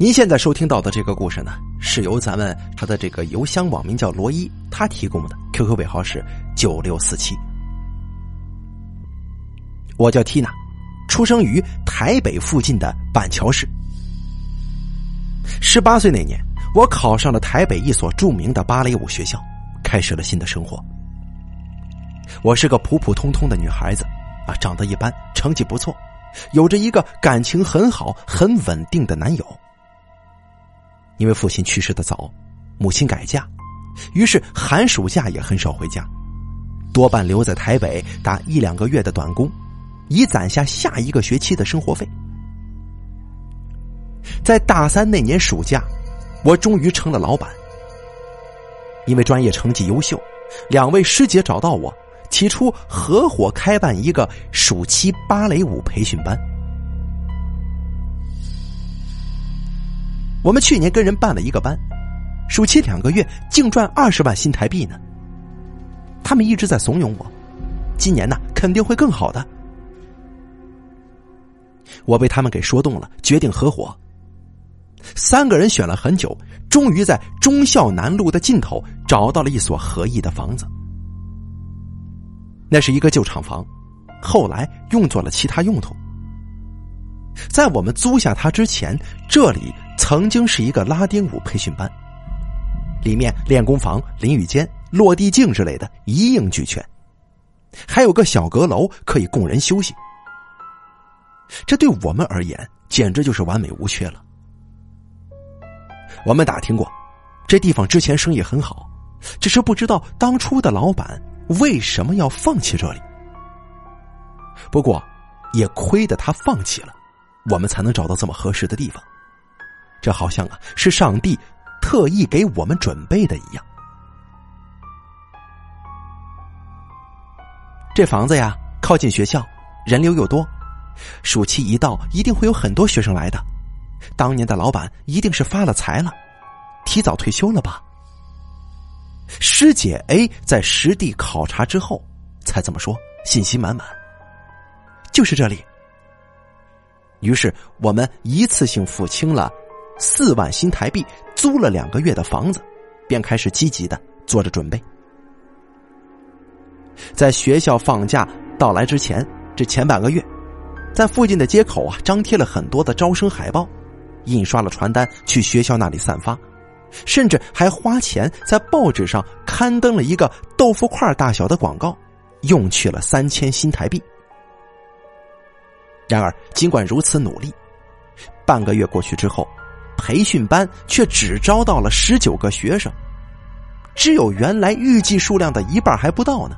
您现在收听到的这个故事呢，是由咱们他的这个邮箱网名叫罗伊，他提供的 QQ 尾号是九六四七。我叫缇娜，出生于台北附近的板桥市。十八岁那年，我考上了台北一所著名的芭蕾舞学校，开始了新的生活。我是个普普通通的女孩子，啊，长得一般，成绩不错，有着一个感情很好、很稳定的男友。因为父亲去世的早，母亲改嫁，于是寒暑假也很少回家，多半留在台北打一两个月的短工，以攒下下一个学期的生活费。在大三那年暑假，我终于成了老板。因为专业成绩优秀，两位师姐找到我，起初合伙开办一个暑期芭蕾舞培训班。我们去年跟人办了一个班，暑期两个月净赚二十万新台币呢。他们一直在怂恿我，今年呢肯定会更好的。我被他们给说动了，决定合伙。三个人选了很久，终于在忠孝南路的尽头找到了一所合意的房子。那是一个旧厂房，后来用作了其他用途。在我们租下它之前，这里。曾经是一个拉丁舞培训班，里面练功房、淋浴间、落地镜之类的一应俱全，还有个小阁楼可以供人休息。这对我们而言简直就是完美无缺了。我们打听过，这地方之前生意很好，只是不知道当初的老板为什么要放弃这里。不过，也亏得他放弃了，我们才能找到这么合适的地方。这好像啊是上帝特意给我们准备的一样。这房子呀靠近学校，人流又多，暑期一到一定会有很多学生来的。当年的老板一定是发了财了，提早退休了吧？师姐 A 在实地考察之后才这么说，信心满满。就是这里。于是我们一次性付清了。四万新台币租了两个月的房子，便开始积极的做着准备。在学校放假到来之前，这前半个月，在附近的街口啊张贴了很多的招生海报，印刷了传单去学校那里散发，甚至还花钱在报纸上刊登了一个豆腐块大小的广告，用去了三千新台币。然而，尽管如此努力，半个月过去之后。培训班却只招到了十九个学生，只有原来预计数量的一半还不到呢。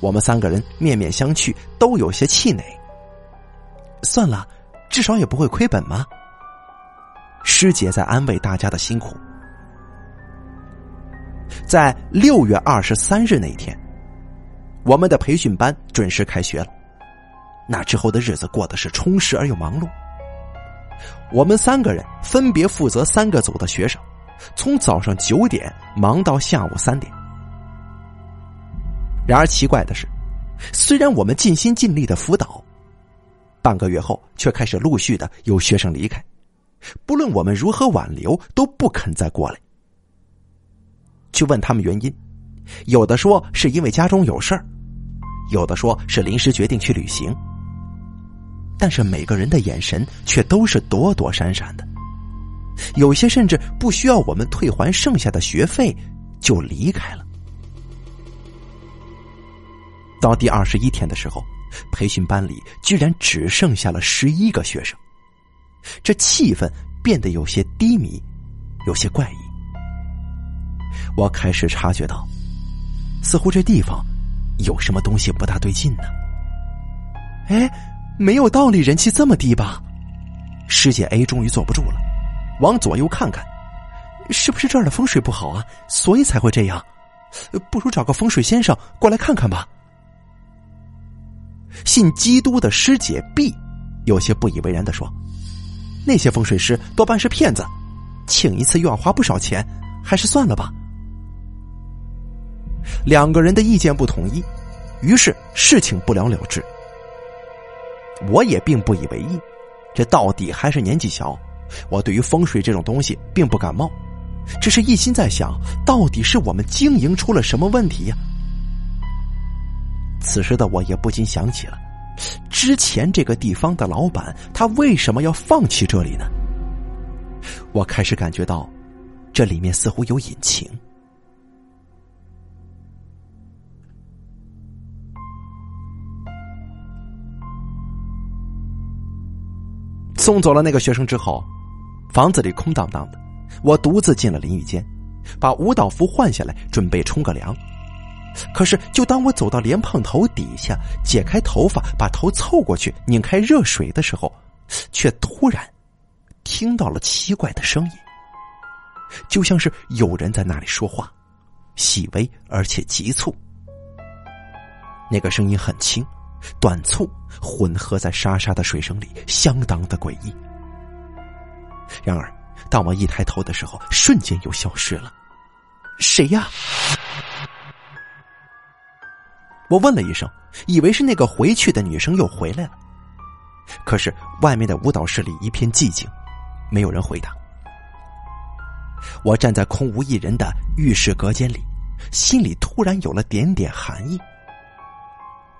我们三个人面面相觑，都有些气馁。算了，至少也不会亏本嘛。师姐在安慰大家的辛苦。在六月二十三日那一天，我们的培训班准时开学了。那之后的日子过得是充实而又忙碌。我们三个人分别负责三个组的学生，从早上九点忙到下午三点。然而奇怪的是，虽然我们尽心尽力的辅导，半个月后却开始陆续的有学生离开，不论我们如何挽留，都不肯再过来。去问他们原因，有的说是因为家中有事儿，有的说是临时决定去旅行。但是每个人的眼神却都是躲躲闪闪的，有些甚至不需要我们退还剩下的学费就离开了。到第二十一天的时候，培训班里居然只剩下了十一个学生，这气氛变得有些低迷，有些怪异。我开始察觉到，似乎这地方有什么东西不大对劲呢。哎。没有道理，人气这么低吧？师姐 A 终于坐不住了，往左右看看，是不是这儿的风水不好啊？所以才会这样。不如找个风水先生过来看看吧。信基督的师姐 B 有些不以为然的说：“那些风水师多半是骗子，请一次又要花不少钱，还是算了吧。”两个人的意见不统一，于是事情不了了之。我也并不以为意，这到底还是年纪小，我对于风水这种东西并不感冒，只是一心在想到底是我们经营出了什么问题呀。此时的我也不禁想起了，之前这个地方的老板他为什么要放弃这里呢？我开始感觉到，这里面似乎有隐情。送走了那个学生之后，房子里空荡荡的。我独自进了淋浴间，把舞蹈服换下来，准备冲个凉。可是，就当我走到莲蓬头底下，解开头发，把头凑过去拧开热水的时候，却突然听到了奇怪的声音，就像是有人在那里说话，细微而且急促。那个声音很轻。短促混合在沙沙的水声里，相当的诡异。然而，当我一抬头的时候，瞬间又消失了。谁呀？我问了一声，以为是那个回去的女生又回来了。可是外面的舞蹈室里一片寂静，没有人回答。我站在空无一人的浴室隔间里，心里突然有了点点寒意。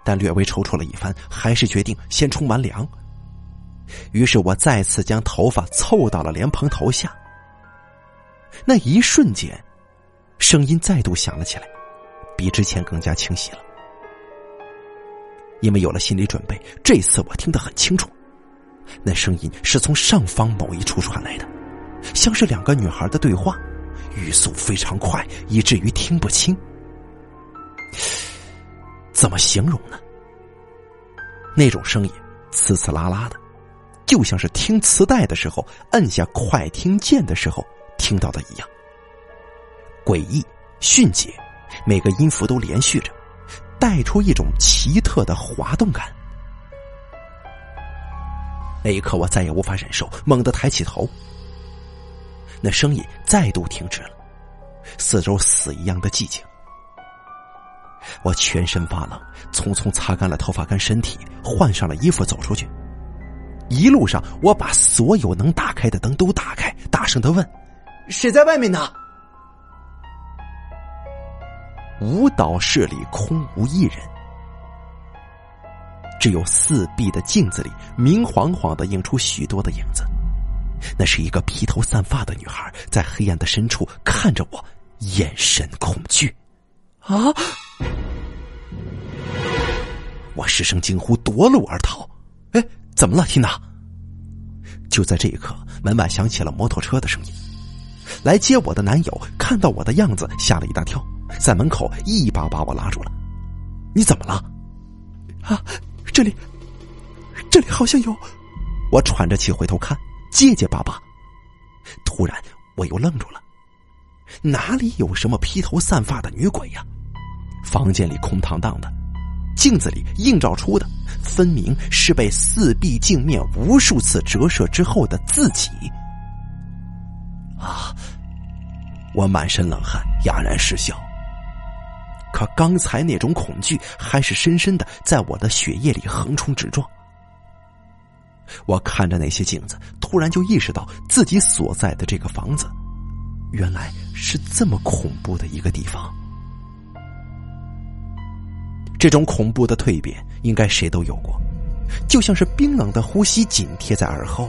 但略微踌躇了一番，还是决定先冲完凉。于是我再次将头发凑到了莲蓬头下。那一瞬间，声音再度响了起来，比之前更加清晰了。因为有了心理准备，这次我听得很清楚，那声音是从上方某一处传来的，像是两个女孩的对话，语速非常快，以至于听不清。怎么形容呢？那种声音，呲呲啦啦的，就像是听磁带的时候摁下快听键的时候听到的一样。诡异、迅捷，每个音符都连续着，带出一种奇特的滑动感。那一刻，我再也无法忍受，猛地抬起头，那声音再度停止了，四周死一样的寂静。我全身发冷，匆匆擦干了头发跟身体，换上了衣服走出去。一路上，我把所有能打开的灯都打开，大声的问：“谁在外面呢？”舞蹈室里空无一人，只有四壁的镜子里明晃晃的映出许多的影子。那是一个披头散发的女孩，在黑暗的深处看着我，眼神恐惧。啊！我失声惊呼，夺路而逃。哎，怎么了，缇娜？就在这一刻，门外响起了摩托车的声音。来接我的男友看到我的样子，吓了一大跳，在门口一把把我拉住了。你怎么了？啊，这里，这里好像有……我喘着气回头看，结结巴巴。突然，我又愣住了。哪里有什么披头散发的女鬼呀？房间里空荡荡的，镜子里映照出的，分明是被四壁镜面无数次折射之后的自己。啊！我满身冷汗，哑然失笑。可刚才那种恐惧还是深深的在我的血液里横冲直撞。我看着那些镜子，突然就意识到自己所在的这个房子，原来是这么恐怖的一个地方。这种恐怖的蜕变，应该谁都有过，就像是冰冷的呼吸紧贴在耳后，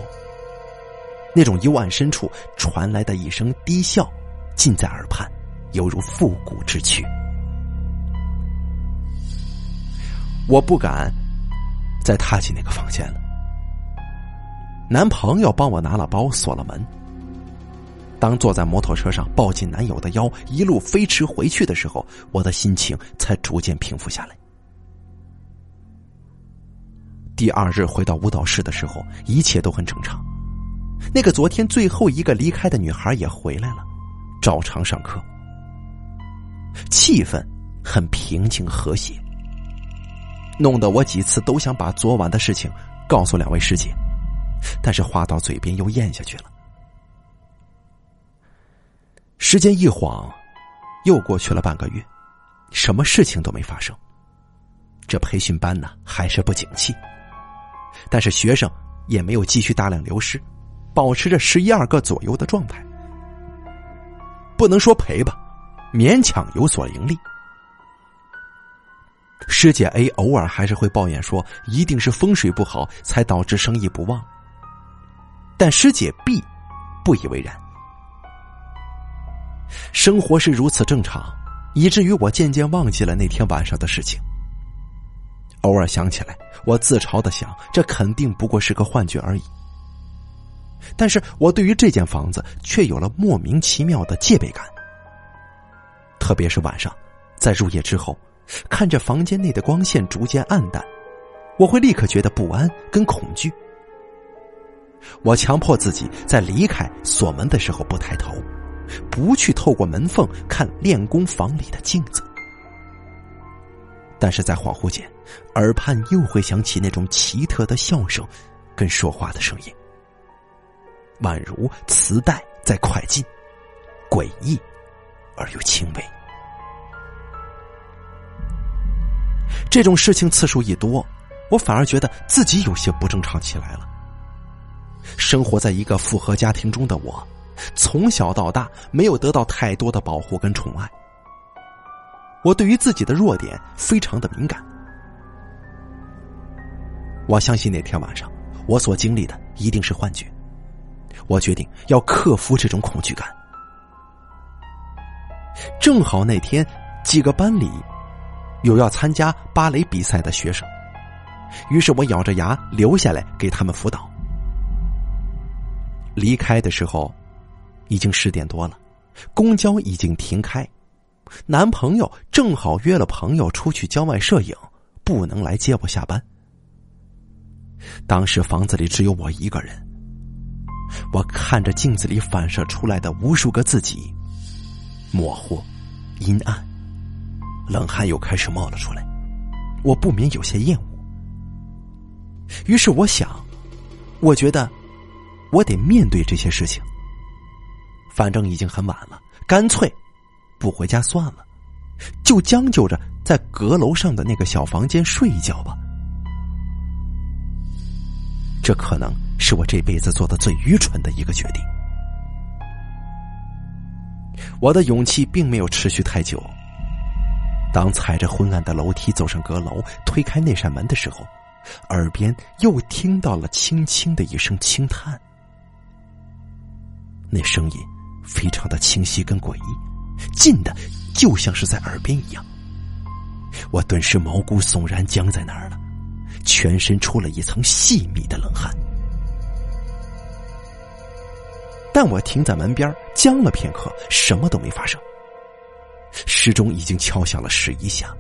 那种幽暗深处传来的一声低笑，近在耳畔，犹如复古之曲。我不敢再踏进那个房间了。男朋友帮我拿了包，锁了门。当坐在摩托车上，抱紧男友的腰，一路飞驰回去的时候，我的心情才逐渐平复下来。第二日回到舞蹈室的时候，一切都很正常。那个昨天最后一个离开的女孩也回来了，照常上课。气氛很平静和谐，弄得我几次都想把昨晚的事情告诉两位师姐，但是话到嘴边又咽下去了。时间一晃，又过去了半个月，什么事情都没发生。这培训班呢，还是不景气。但是学生也没有继续大量流失，保持着十一二个左右的状态。不能说赔吧，勉强有所盈利。师姐 A 偶尔还是会抱怨说，一定是风水不好才导致生意不旺。但师姐 B 不以为然，生活是如此正常，以至于我渐渐忘记了那天晚上的事情。偶尔想起来，我自嘲的想，这肯定不过是个幻觉而已。但是我对于这间房子却有了莫名其妙的戒备感，特别是晚上，在入夜之后。看着房间内的光线逐渐暗淡，我会立刻觉得不安跟恐惧。我强迫自己在离开锁门的时候不抬头，不去透过门缝看练功房里的镜子。但是在恍惚间，耳畔又会响起那种奇特的笑声，跟说话的声音，宛如磁带在快进，诡异而又轻微。这种事情次数一多，我反而觉得自己有些不正常起来了。生活在一个复合家庭中的我，从小到大没有得到太多的保护跟宠爱。我对于自己的弱点非常的敏感。我相信那天晚上我所经历的一定是幻觉。我决定要克服这种恐惧感。正好那天几个班里。有要参加芭蕾比赛的学生，于是我咬着牙留下来给他们辅导。离开的时候，已经十点多了，公交已经停开，男朋友正好约了朋友出去郊外摄影，不能来接我下班。当时房子里只有我一个人，我看着镜子里反射出来的无数个自己，模糊、阴暗。冷汗又开始冒了出来，我不免有些厌恶。于是我想，我觉得我得面对这些事情。反正已经很晚了，干脆不回家算了，就将就着在阁楼上的那个小房间睡一觉吧。这可能是我这辈子做的最愚蠢的一个决定。我的勇气并没有持续太久。当踩着昏暗的楼梯走上阁楼，推开那扇门的时候，耳边又听到了轻轻的一声轻叹。那声音非常的清晰跟诡异，近的就像是在耳边一样。我顿时毛骨悚然，僵在那儿了，全身出了一层细密的冷汗。但我停在门边，僵了片刻，什么都没发生。时钟已经敲响了十一下，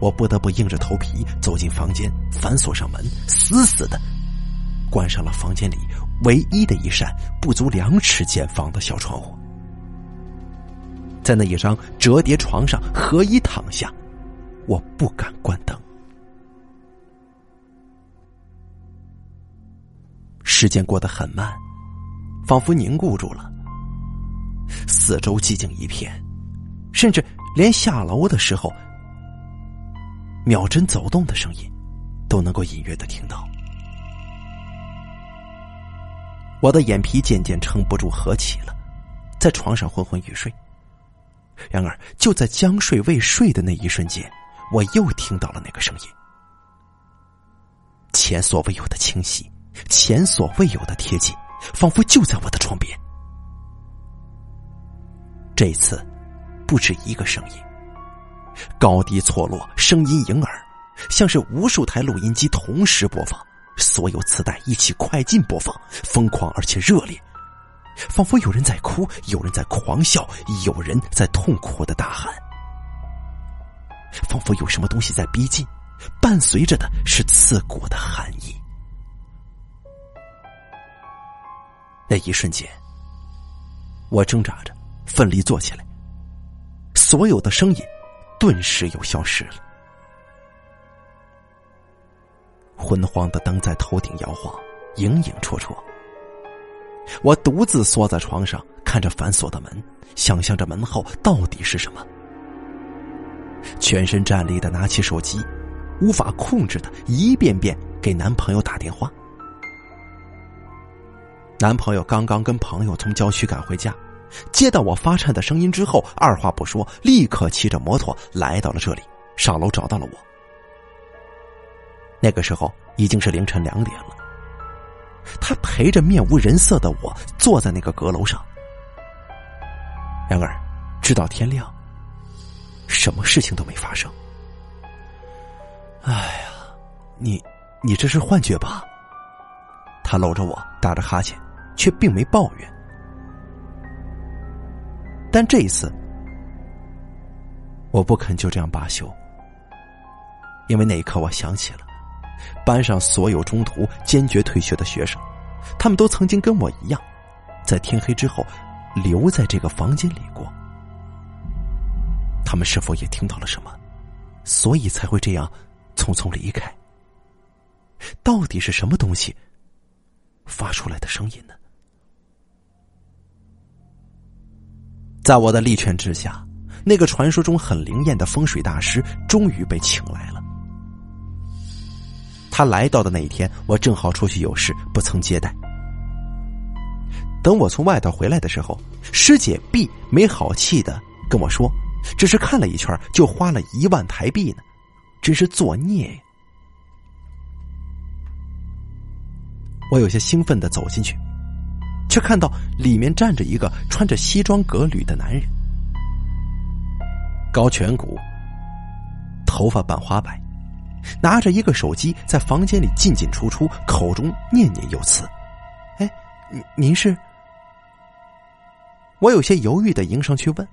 我不得不硬着头皮走进房间，反锁上门，死死的关上了房间里唯一的一扇不足两尺见方的小窗户。在那一张折叠床上合衣躺下，我不敢关灯。时间过得很慢，仿佛凝固住了，四周寂静一片。甚至连下楼的时候，秒针走动的声音，都能够隐约的听到。我的眼皮渐渐撑不住合起了，在床上昏昏欲睡。然而就在将睡未睡的那一瞬间，我又听到了那个声音，前所未有的清晰，前所未有的贴近，仿佛就在我的床边。这次。不止一个声音，高低错落，声音盈耳，像是无数台录音机同时播放，所有磁带一起快进播放，疯狂而且热烈，仿佛有人在哭，有人在狂笑，有人在痛苦的大喊，仿佛有什么东西在逼近，伴随着的是刺骨的寒意。那一瞬间，我挣扎着，奋力坐起来。所有的声音顿时又消失了，昏黄的灯在头顶摇晃，影影绰绰。我独自缩在床上，看着反锁的门，想象着门后到底是什么。全身战栗的拿起手机，无法控制的一遍遍给男朋友打电话。男朋友刚刚跟朋友从郊区赶回家，接到我发颤的声音之后，二话不说，立刻骑着摩托来到了这里，上楼找到了我。那个时候已经是凌晨两点了，他陪着面无人色的我坐在那个阁楼上。然而，直到天亮，什么事情都没发生。哎呀，你，你这是幻觉吧？他搂着我，打着哈欠。却并没抱怨，但这一次，我不肯就这样罢休，因为那一刻我想起了班上所有中途坚决退学的学生，他们都曾经跟我一样，在天黑之后留在这个房间里过。他们是否也听到了什么，所以才会这样匆匆离开？到底是什么东西发出来的声音呢？在我的力劝之下，那个传说中很灵验的风水大师终于被请来了。他来到的那一天，我正好出去有事，不曾接待。等我从外头回来的时候，师姐 B 没好气的跟我说：“只是看了一圈，就花了一万台币呢，真是作孽呀！”我有些兴奋的走进去。却看到里面站着一个穿着西装革履的男人，高颧骨，头发半花白，拿着一个手机在房间里进进出出，口中念念有词：“哎，您您是？”我有些犹豫的迎上去问，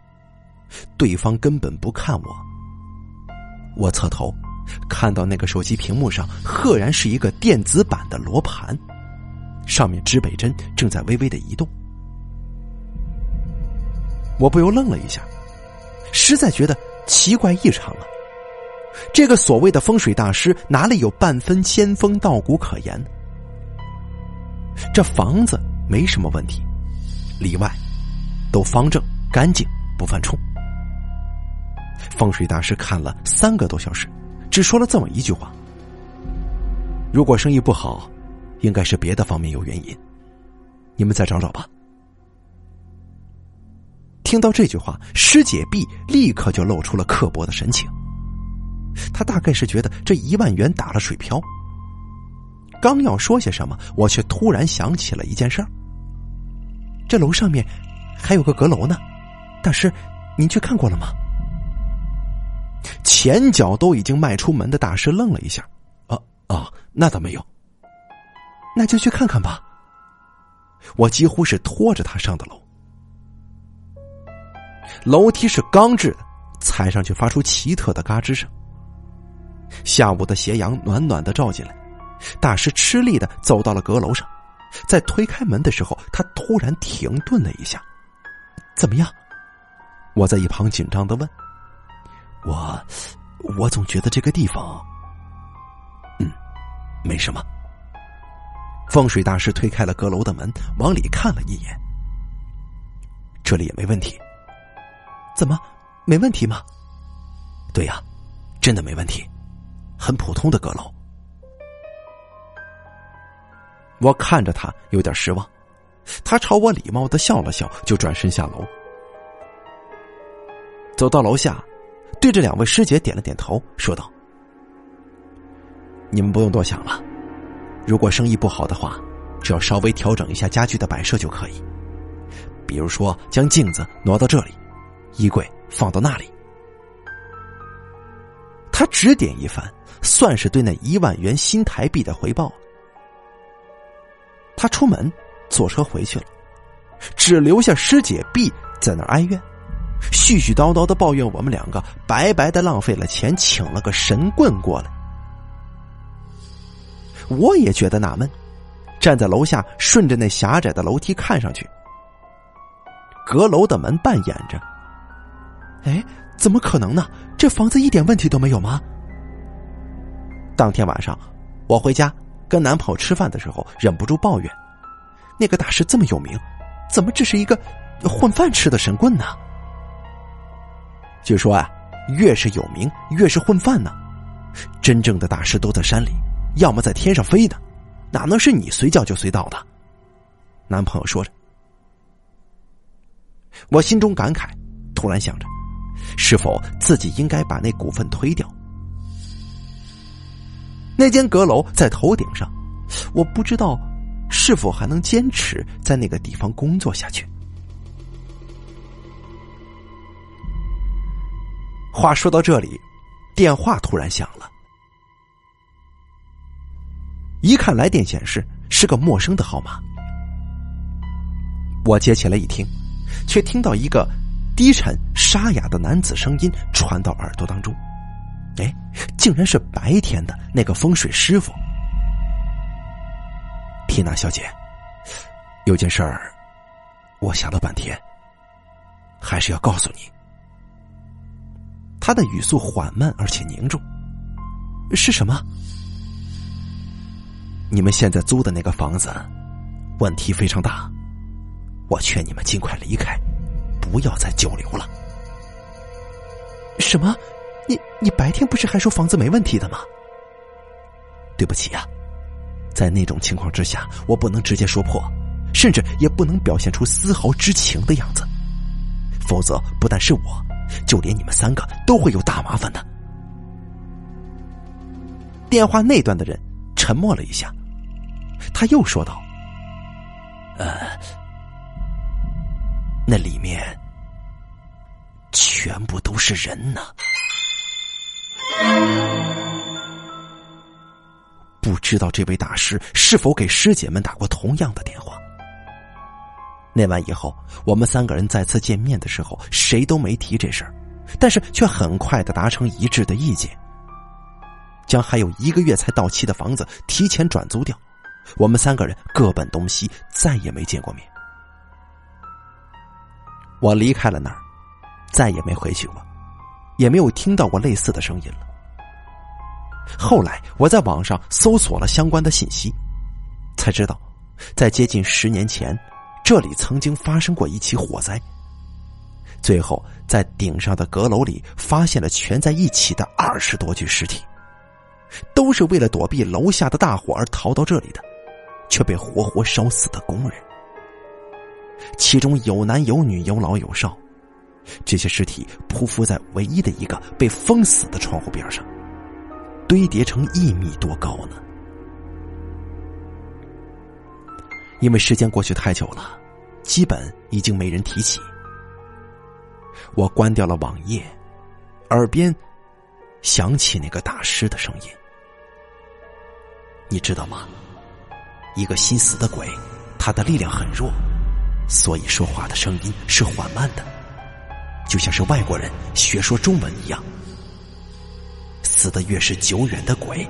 对方根本不看我。我侧头，看到那个手机屏幕上赫然是一个电子版的罗盘。上面指北针正在微微的移动，我不由愣了一下，实在觉得奇怪异常啊！这个所谓的风水大师哪里有半分仙风道骨可言？这房子没什么问题，里外都方正干净，不犯冲。风水大师看了三个多小时，只说了这么一句话：“如果生意不好。”应该是别的方面有原因，你们再找找吧。听到这句话，师姐 B 立刻就露出了刻薄的神情。他大概是觉得这一万元打了水漂。刚要说些什么，我却突然想起了一件事儿。这楼上面还有个阁楼呢，大师，您去看过了吗？前脚都已经迈出门的大师愣了一下，啊啊，那倒没有。那就去看看吧。我几乎是拖着他上的楼，楼梯是钢制的，踩上去发出奇特的嘎吱声。下午的斜阳暖暖的照进来，大师吃力的走到了阁楼上，在推开门的时候，他突然停顿了一下。怎么样？我在一旁紧张的问。我，我总觉得这个地方，嗯，没什么。风水大师推开了阁楼的门，往里看了一眼。这里也没问题。怎么，没问题吗？对呀，真的没问题，很普通的阁楼。我看着他有点失望，他朝我礼貌的笑了笑，就转身下楼。走到楼下，对着两位师姐点了点头，说道：“你们不用多想了。”如果生意不好的话，只要稍微调整一下家具的摆设就可以。比如说，将镜子挪到这里，衣柜放到那里。他指点一番，算是对那一万元新台币的回报了。他出门坐车回去了，只留下师姐 B 在那哀怨，絮絮叨叨的抱怨我们两个白白的浪费了钱，请了个神棍过来。我也觉得纳闷，站在楼下，顺着那狭窄的楼梯看上去，阁楼的门半掩着。哎，怎么可能呢？这房子一点问题都没有吗？当天晚上，我回家跟男朋友吃饭的时候，忍不住抱怨：那个大师这么有名，怎么只是一个混饭吃的神棍呢？据说啊，越是有名，越是混饭呢。真正的大师都在山里。要么在天上飞的，哪能是你随叫就随到的？男朋友说着。我心中感慨，突然想着，是否自己应该把那股份推掉？那间阁楼在头顶上，我不知道是否还能坚持在那个地方工作下去。话说到这里，电话突然响了，一看来电显示是个陌生的号码，我接起来一听。却听到一个低沉沙哑的男子声音传到耳朵当中，哎，竟然是白天的那个风水师傅。缇娜小姐，有件事儿，我想了半天，还是要告诉你。他的语速缓慢而且凝重，是什么？你们现在租的那个房子，问题非常大。我劝你们尽快离开，不要再久留了。什么？你白天不是还说房子没问题的吗？对不起呀，在那种情况之下，我不能直接说破，甚至也不能表现出丝毫知情的样子，否则不但是我，就连你们三个都会有大麻烦的。电话那端的人沉默了一下，他又说道：“呃。”那里面全部都是人呢，不知道这位大师是否给师姐们打过同样的电话。那晚以后，我们三个人再次见面的时候，谁都没提这事儿，但是却很快的达成一致的意见，将还有一个月才到期的房子提前转租掉。我们三个人各奔东西，再也没见过面。我离开了那儿，再也没回去过，也没有听到过类似的声音了。后来我在网上搜索了相关的信息，才知道，在接近十年前，这里曾经发生过一起火灾。最后，在顶上的阁楼里发现了蜷在一起的二十多具尸体，都是为了躲避楼下的大火而逃到这里的，却被活活烧死的工人。其中有男有女有老有少，这些尸体匍匐在唯一的一个被封死的窗户边上，堆叠成一米多高呢。因为时间过去太久了，基本已经没人提起。我关掉了网页，耳边响起那个大师的声音。你知道吗？一个心死的鬼，他的力量很弱。所以说话的声音是缓慢的，就像是外国人学说中文一样。死的越是久远的鬼，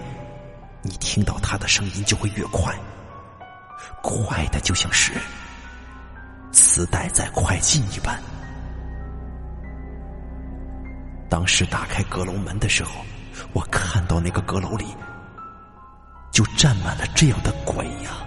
你听到他的声音就会越快，快的就像是磁带在快进一般。当时打开阁楼门的时候，我看到那个阁楼里就站满了这样的鬼呀。